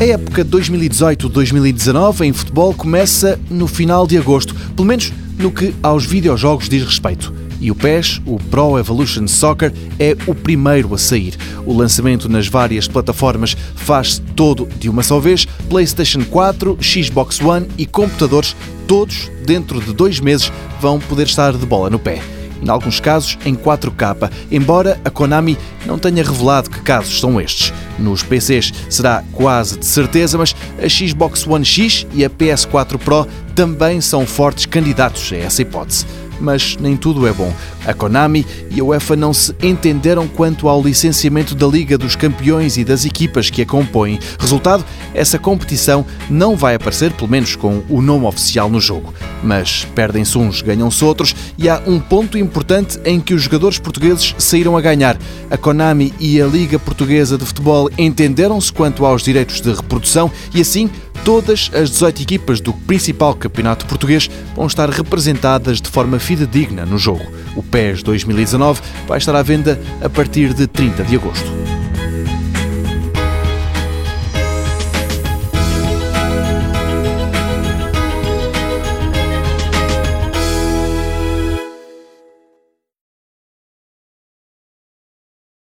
A época 2018-2019 em futebol começa no final de agosto, pelo menos no que aos videojogos diz respeito. E o PES, o Pro Evolution Soccer, é o primeiro a sair. O lançamento nas várias plataformas faz-se todo de uma só vez: PlayStation 4, Xbox One e computadores, todos dentro de dois meses vão poder estar de bola no pé em alguns casos em 4K, embora a Konami não tenha revelado que casos são estes. Nos PCs será quase de certeza, mas a Xbox One X e a PS4 Pro também são fortes candidatos a essa hipótese mas nem tudo é bom. A Konami e a UEFA não se entenderam quanto ao licenciamento da Liga dos Campeões e das equipas que a compõem. Resultado, essa competição não vai aparecer, pelo menos com o nome oficial no jogo. Mas perdem-se uns, ganham-se outros, e há um ponto importante em que os jogadores portugueses saíram a ganhar. A Konami e a Liga Portuguesa de Futebol entenderam-se quanto aos direitos de reprodução e assim Todas as 18 equipas do principal campeonato português vão estar representadas de forma fidedigna no jogo. O PES 2019 vai estar à venda a partir de 30 de agosto.